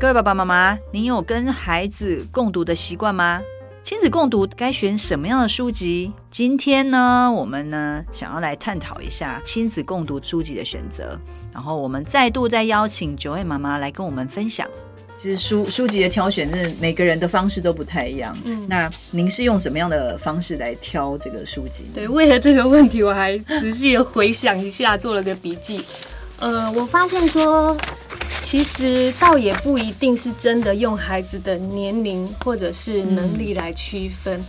各位爸爸妈妈，您有跟孩子共读的习惯吗？亲子共读该选什么样的书籍？今天呢，我们呢想要来探讨一下亲子共读书籍的选择。然后我们再度再邀请 Joanne 妈妈来跟我们分享。其实书书籍的挑选，是每个人的方式都不太一样。嗯，那您是用什么样的方式来挑这个书籍？对，为了这个问题，我还仔细的回想一下，做了个笔记。呃，我发现说。其实倒也不一定是真的用孩子的年龄或者是能力来区分。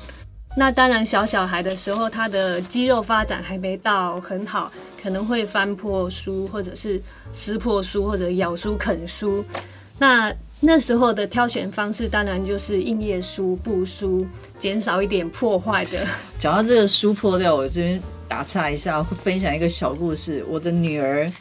那当然，小小孩的时候，他的肌肉发展还没到很好，可能会翻破书，或者是撕破书，或者咬书啃书。那那时候的挑选方式，当然就是硬页书、布书，减少一点破坏的。讲到这个书破掉，我这边打岔一下，分享一个小故事。我的女儿，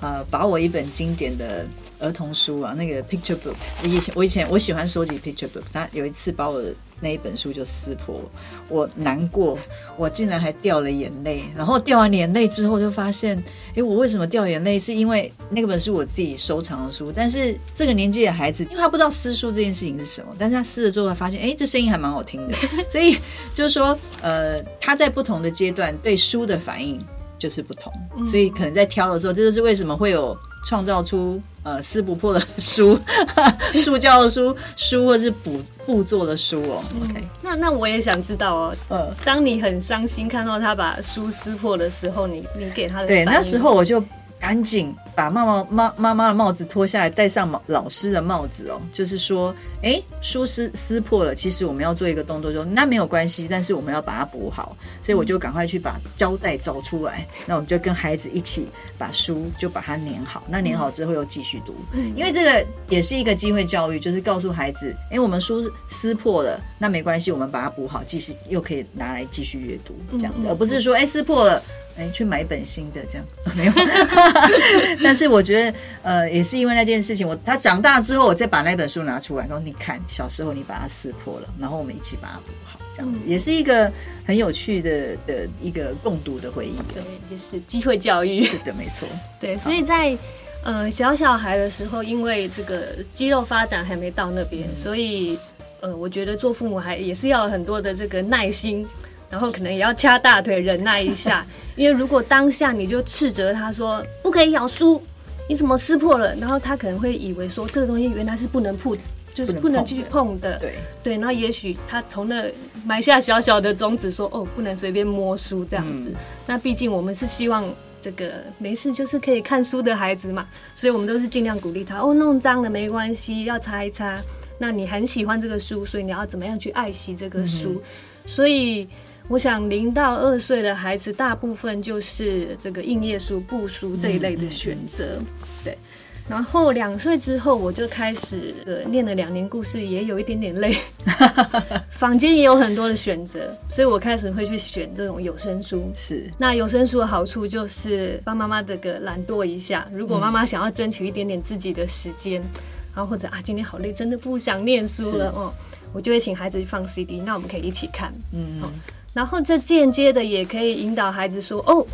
呃，把我一本经典的。儿童书啊，那个 picture book，我以前我以前我喜欢收集 picture book，他有一次把我的那一本书就撕破，我难过，我竟然还掉了眼泪。然后掉完眼泪之后，就发现，诶，我为什么掉眼泪？是因为那个本书我自己收藏的书，但是这个年纪的孩子，因为他不知道撕书这件事情是什么，但是他撕了之后，他发现，诶，这声音还蛮好听的。所以就是说，呃，他在不同的阶段对书的反应就是不同，所以可能在挑的时候，这就是为什么会有。创造出呃撕不破的书，塑胶的书，书或是补布做的书哦。OK，嗯，那那我也想知道哦。呃，当你很伤心看到他把书撕破的时候，你你给他的对，那时候我就。赶紧把妈妈妈妈妈的帽子脱下来，戴上老师的帽子哦。就是说，哎，书撕撕破了，其实我们要做一个动作，说那没有关系，但是我们要把它补好。所以我就赶快去把胶带找出来，那我们就跟孩子一起把书就把它粘好。那粘好之后又继续读，因为这个也是一个机会教育，就是告诉孩子，哎，我们书撕破了，那没关系，我们把它补好，继续又可以拿来继续阅读，这样子，而不是说，哎，撕破了。哎，去买一本新的这样 没有，但是我觉得呃，也是因为那件事情，我他长大之后，我再把那本书拿出来，然后你看小时候你把它撕破了，然后我们一起把它补好，这样子、嗯、也是一个很有趣的的一个共读的回忆。对，就是机会教育。是的，没错。对，所以在呃小小孩的时候，因为这个肌肉发展还没到那边，嗯、所以呃，我觉得做父母还也是要有很多的这个耐心。然后可能也要掐大腿忍耐一下，因为如果当下你就斥责他说不可以咬书，你怎么撕破了？然后他可能会以为说这个东西原来是不能碰，就是不能继续碰的。对对，然后也许他从那埋下小小的种子说，说哦不能随便摸书这样子。嗯、那毕竟我们是希望这个没事就是可以看书的孩子嘛，所以我们都是尽量鼓励他哦，弄脏了没关系，要擦一擦。那你很喜欢这个书，所以你要怎么样去爱惜这个书？嗯、所以。我想零到二岁的孩子，大部分就是这个硬页书、布书这一类的选择，对。然后两岁之后，我就开始呃念了两年故事，也有一点点累。房间也有很多的选择，所以我开始会去选这种有声书。是。那有声书的好处就是帮妈妈这个懒惰一下。如果妈妈想要争取一点点自己的时间，然后或者啊今天好累，真的不想念书了哦，我就会请孩子去放 CD，那我们可以一起看。嗯。然后这间接的也可以引导孩子说：“哦，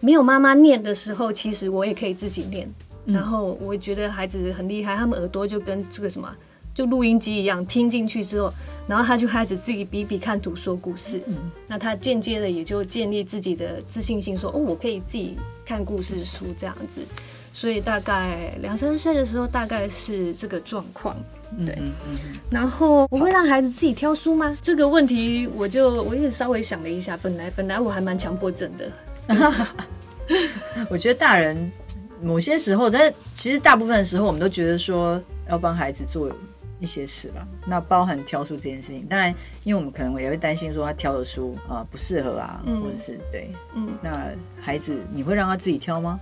没有妈妈念的时候，其实我也可以自己念。嗯”然后我觉得孩子很厉害，他们耳朵就跟这个什么，就录音机一样，听进去之后，然后他就开始自己比比看图说故事。嗯，那他间接的也就建立自己的自信心，说：“哦，我可以自己看故事书这样子。”所以大概两三岁的时候，大概是这个状况。对，嗯嗯嗯、然后我会让孩子自己挑书吗？这个问题我就我也稍微想了一下，本来本来我还蛮强迫症的。我觉得大人某些时候，但其实大部分的时候，我们都觉得说要帮孩子做一些事吧。那包含挑书这件事情，当然，因为我们可能也会担心说他挑的书啊、呃、不适合啊，嗯、或者是对，嗯，那孩子你会让他自己挑吗？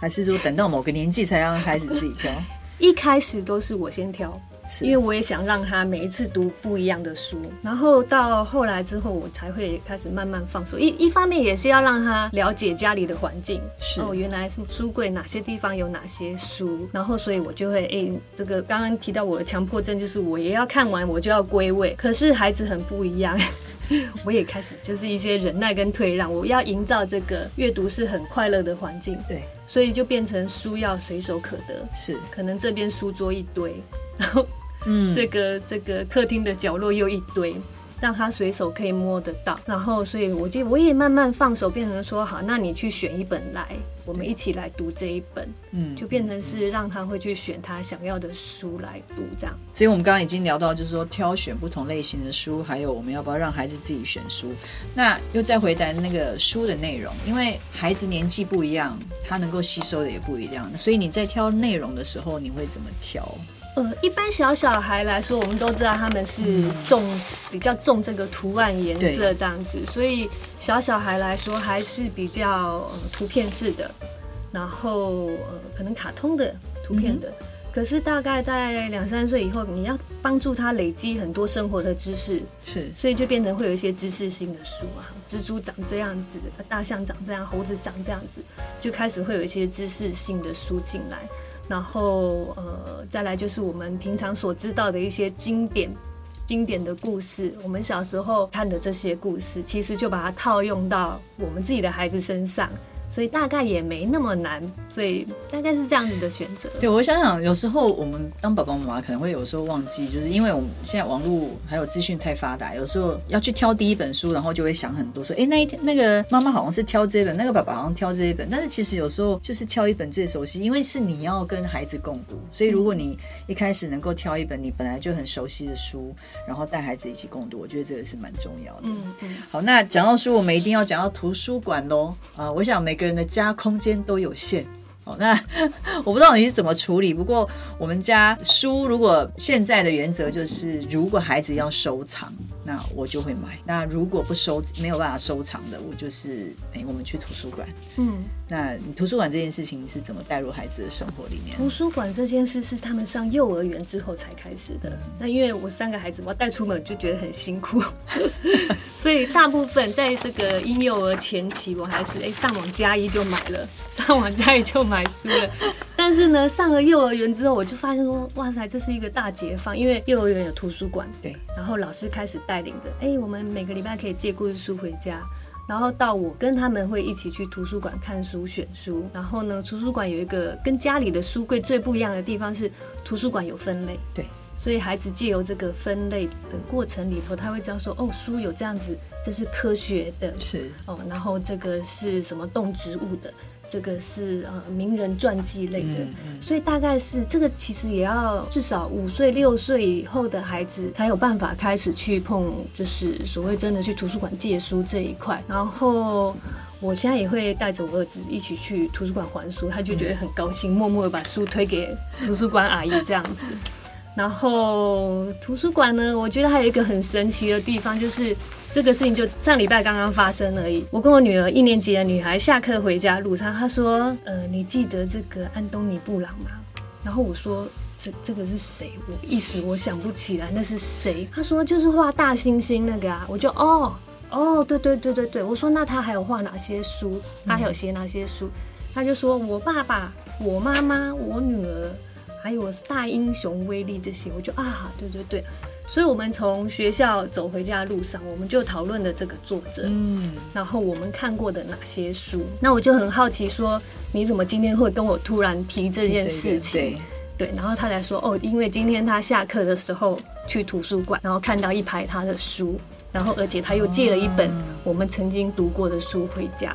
还是说等到某个年纪才让开始自己挑？一开始都是我先挑。因为我也想让他每一次读不一样的书，然后到后来之后，我才会开始慢慢放手。一一方面也是要让他了解家里的环境，是哦，原来是书柜哪些地方有哪些书，然后所以我就会哎、欸，这个刚刚提到我的强迫症，就是我也要看完我就要归位。可是孩子很不一样，我也开始就是一些忍耐跟退让，我要营造这个阅读是很快乐的环境，对，所以就变成书要随手可得，是可能这边书桌一堆，然后。嗯，这个这个客厅的角落又一堆，让他随手可以摸得到。然后，所以我就我也慢慢放手，变成说好，那你去选一本来，我们一起来读这一本。嗯，就变成是让他会去选他想要的书来读，这样。所以我们刚刚已经聊到，就是说挑选不同类型的书，还有我们要不要让孩子自己选书。那又再回答那个书的内容，因为孩子年纪不一样，他能够吸收的也不一样，所以你在挑内容的时候，你会怎么挑？呃，一般小小孩来说，我们都知道他们是重、嗯、比较重这个图案颜色这样子，所以小小孩来说还是比较、呃、图片式的，然后呃可能卡通的图片的。嗯、可是大概在两三岁以后，你要帮助他累积很多生活的知识，是，所以就变成会有一些知识性的书啊，蜘蛛长这样子，大象长这样，猴子长这样子，就开始会有一些知识性的书进来。然后，呃，再来就是我们平常所知道的一些经典、经典的故事，我们小时候看的这些故事，其实就把它套用到我们自己的孩子身上。所以大概也没那么难，所以大概是这样子的选择。对，我想想，有时候我们当爸爸妈妈可能会有时候忘记，就是因为我们现在网络还有资讯太发达，有时候要去挑第一本书，然后就会想很多，说，哎，那一天那个妈妈好像是挑这一本，那个爸爸好像挑这一本，但是其实有时候就是挑一本最熟悉，因为是你要跟孩子共读，所以如果你一开始能够挑一本你本来就很熟悉的书，然后带孩子一起共读，我觉得这个是蛮重要的。嗯嗯。好，那讲到书，我们一定要讲到图书馆喽。啊，我想每个人的家空间都有限，哦，那 我不知道你是怎么处理。不过我们家书，如果现在的原则就是，如果孩子要收藏。那我就会买。那如果不收，没有办法收藏的，我就是哎，我们去图书馆。嗯，那你图书馆这件事情是怎么带入孩子的生活里面？图书馆这件事是他们上幼儿园之后才开始的。嗯、那因为我三个孩子，我要带出门就觉得很辛苦，所以大部分在这个婴幼儿前期，我还是哎上网加一就买了，上网加一就买书了。但是呢，上了幼儿园之后，我就发现说，哇塞，这是一个大解放，因为幼儿园有图书馆，对，然后老师开始带领着，哎，我们每个礼拜可以借故事书回家，然后到我跟他们会一起去图书馆看书、选书，然后呢，图书馆有一个跟家里的书柜最不一样的地方是，图书馆有分类，对，所以孩子借由这个分类的过程里头，他会知道说，哦，书有这样子，这是科学的，是，哦，然后这个是什么动植物的。这个是呃名人传记类的，嗯嗯、所以大概是这个其实也要至少五岁六岁以后的孩子才有办法开始去碰，就是所谓真的去图书馆借书这一块。然后我现在也会带着我儿子一起去图书馆还书，他就觉得很高兴，默默的把书推给图书馆阿姨这样子。然后图书馆呢，我觉得还有一个很神奇的地方，就是这个事情就上礼拜刚刚发生而已。我跟我女儿一年级的女孩下课回家路上，她说：“呃，你记得这个安东尼布朗吗？”然后我说：“这这个是谁？我一时我想不起来那是谁。”她说：“就是画大猩猩那个啊。”我就哦哦，对对对对对。我说：“那他还有画哪些书？他还有写哪些书？”他就说：“我爸爸、我妈妈、我女儿。”还有大英雄威力这些，我就啊，对对对，所以我们从学校走回家的路上，我们就讨论了这个作者，嗯，然后我们看过的哪些书，那我就很好奇说，你怎么今天会跟我突然提这件事情？对，对，然后他才说，哦，因为今天他下课的时候去图书馆，然后看到一排他的书，然后而且他又借了一本我们曾经读过的书回家。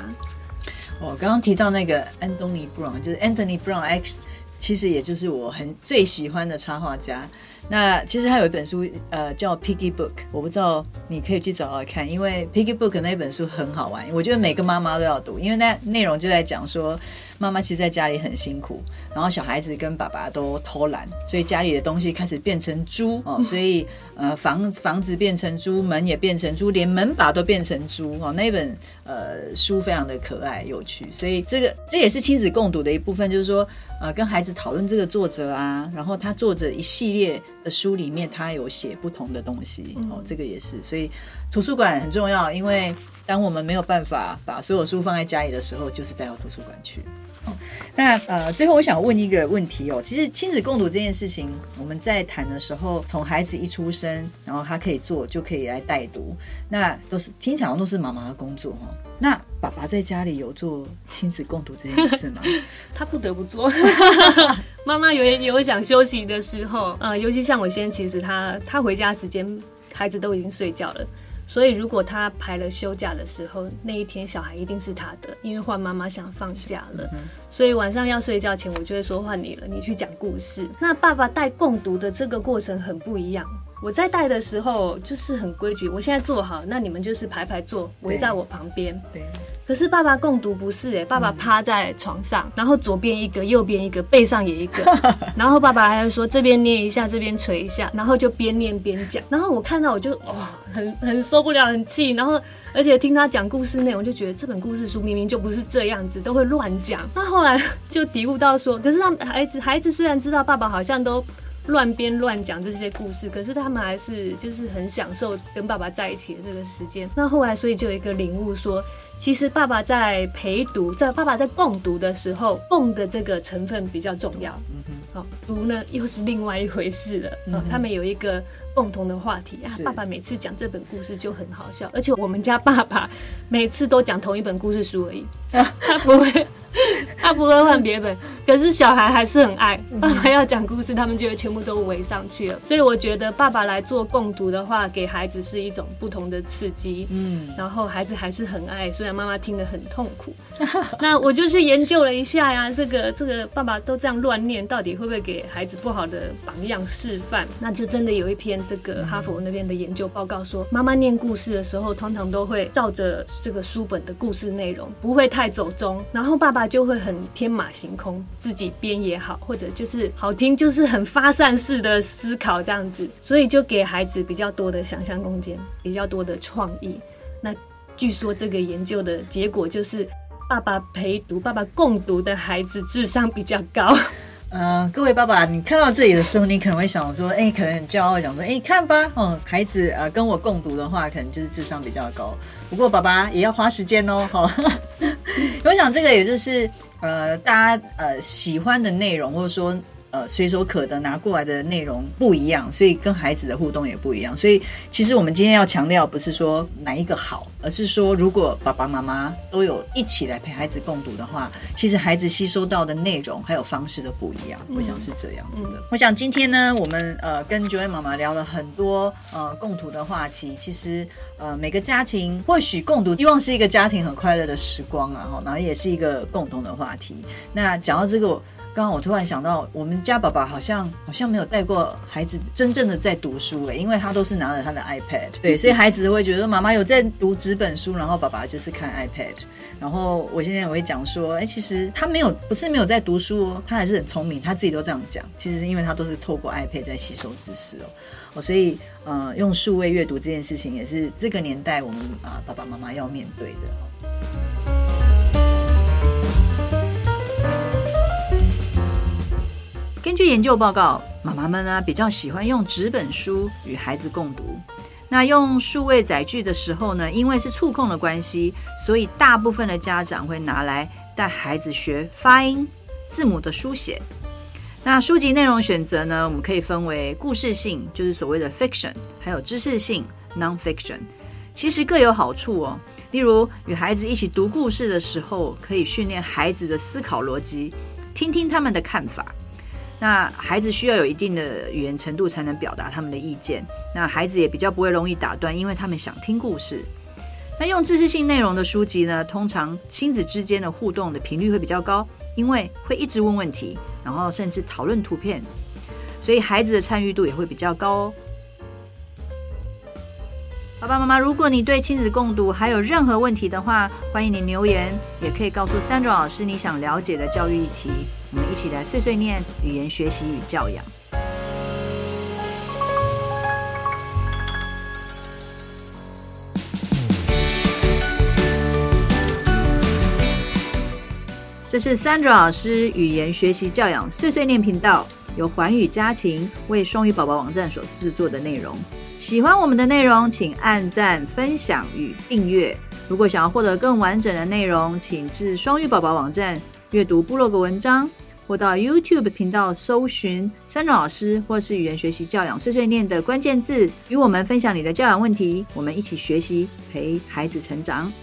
我刚刚提到那个安东尼布朗，就是 Anthony Brown X。其实也就是我很最喜欢的插画家。那其实他有一本书，呃，叫《Piggy Book》，我不知道你可以去找来看，因为《Piggy Book》那本书很好玩，我觉得每个妈妈都要读，因为那内容就在讲说，妈妈其实在家里很辛苦，然后小孩子跟爸爸都偷懒，所以家里的东西开始变成猪哦，所以呃房房子变成猪，门也变成猪，连门把都变成猪哦。那本呃书非常的可爱有趣，所以这个这也是亲子共读的一部分，就是说呃跟孩子直讨论这个作者啊，然后他作者一系列的书里面，他有写不同的东西，哦，这个也是，所以图书馆很重要，因为当我们没有办法把所有书放在家里的时候，就是带到图书馆去。那呃，最后我想问一个问题哦，其实亲子共读这件事情，我们在谈的时候，从孩子一出生，然后他可以做，就可以来带读，那都是听起来都是妈妈的工作哈。那爸爸在家里有做亲子共读这件事吗？他不得不做。妈妈有有想休息的时候，呃，尤其像我先，其实他他回家时间，孩子都已经睡觉了。所以，如果他排了休假的时候，那一天小孩一定是他的，因为换妈妈想放假了。所以晚上要睡觉前，我就会说换你了，你去讲故事。那爸爸带共读的这个过程很不一样。我在带的时候就是很规矩，我现在坐好，那你们就是排排坐，围在我旁边。对。可是爸爸共读不是哎，爸爸趴在床上，然后左边一个，右边一个，背上也一个，然后爸爸还会说这边捏一下，这边捶一下，然后就边念边讲。然后我看到我就哇、哦，很很受不了，很气。然后而且听他讲故事内容，就觉得这本故事书明明就不是这样子，都会乱讲。那后来 就体悟到说，可是他们孩子孩子虽然知道爸爸好像都。乱编乱讲这些故事，可是他们还是就是很享受跟爸爸在一起的这个时间。那后来，所以就有一个领悟说，其实爸爸在陪读，在爸爸在共读的时候，共的这个成分比较重要。嗯哼，好，读呢又是另外一回事了。嗯哼，他们有一个共同的话题啊。爸爸每次讲这本故事就很好笑，而且我们家爸爸每次都讲同一本故事书而已，他不会。他不会换别本，可是小孩还是很爱。爸爸要讲故事，他们就会全部都围上去了。所以我觉得爸爸来做共读的话，给孩子是一种不同的刺激。嗯，然后孩子还是很爱，虽然妈妈听得很痛苦。那我就去研究了一下呀，这个这个爸爸都这样乱念，到底会不会给孩子不好的榜样示范？那就真的有一篇这个哈佛那边的研究报告说，妈妈念故事的时候，通常都会照着这个书本的故事内容，不会太走中。然后爸爸。就会很天马行空，自己编也好，或者就是好听，就是很发散式的思考这样子，所以就给孩子比较多的想象空间，比较多的创意。那据说这个研究的结果就是，爸爸陪读、爸爸共读的孩子智商比较高。呃，各位爸爸，你看到这里的时候，你可能会想说，哎，可能很骄傲讲说，哎，看吧，哦，孩子呃跟我共读的话，可能就是智商比较高。不过爸爸也要花时间哦，好。我想这个也就是呃大家呃喜欢的内容，或者说。呃，随手可得拿过来的内容不一样，所以跟孩子的互动也不一样。所以其实我们今天要强调，不是说哪一个好，而是说如果爸爸妈妈都有一起来陪孩子共读的话，其实孩子吸收到的内容还有方式都不一样。我想是这样子的。嗯、我想今天呢，我们呃跟 Joanne 妈妈聊了很多呃共读的话题。其实呃每个家庭或许共读希望是一个家庭很快乐的时光啊，然后也是一个共同的话题。那讲到这个。刚刚我突然想到，我们家爸爸好像好像没有带过孩子真正的在读书诶，因为他都是拿着他的 iPad，对，所以孩子会觉得妈妈有在读纸本书，然后爸爸就是看 iPad。然后我现在我会讲说，哎，其实他没有不是没有在读书哦，他还是很聪明，他自己都这样讲。其实因为他都是透过 iPad 在吸收知识哦，哦，所以呃，用数位阅读这件事情也是这个年代我们啊爸爸妈妈要面对的。根据研究报告，妈妈们呢比较喜欢用纸本书与孩子共读。那用数位载具的时候呢，因为是触控的关系，所以大部分的家长会拿来带孩子学发音、字母的书写。那书籍内容选择呢，我们可以分为故事性，就是所谓的 fiction，还有知识性 non-fiction。其实各有好处哦。例如，与孩子一起读故事的时候，可以训练孩子的思考逻辑，听听他们的看法。那孩子需要有一定的语言程度才能表达他们的意见。那孩子也比较不会容易打断，因为他们想听故事。那用知识性内容的书籍呢，通常亲子之间的互动的频率会比较高，因为会一直问问题，然后甚至讨论图片，所以孩子的参与度也会比较高哦。爸爸妈妈，如果你对亲子共读还有任何问题的话，欢迎你留言，也可以告诉 Sandra 老师你想了解的教育议题，我们一起来碎碎念语言学习与教养。这是 Sandra 老师语言学习教养碎碎念频道，由环宇家庭为双语宝宝网站所制作的内容。喜欢我们的内容，请按赞、分享与订阅。如果想要获得更完整的内容，请至双语宝宝网站阅读部落格文章，或到 YouTube 频道搜寻 Sandra 老师或是语言学习教养碎碎念的关键字，与我们分享你的教养问题，我们一起学习，陪孩子成长。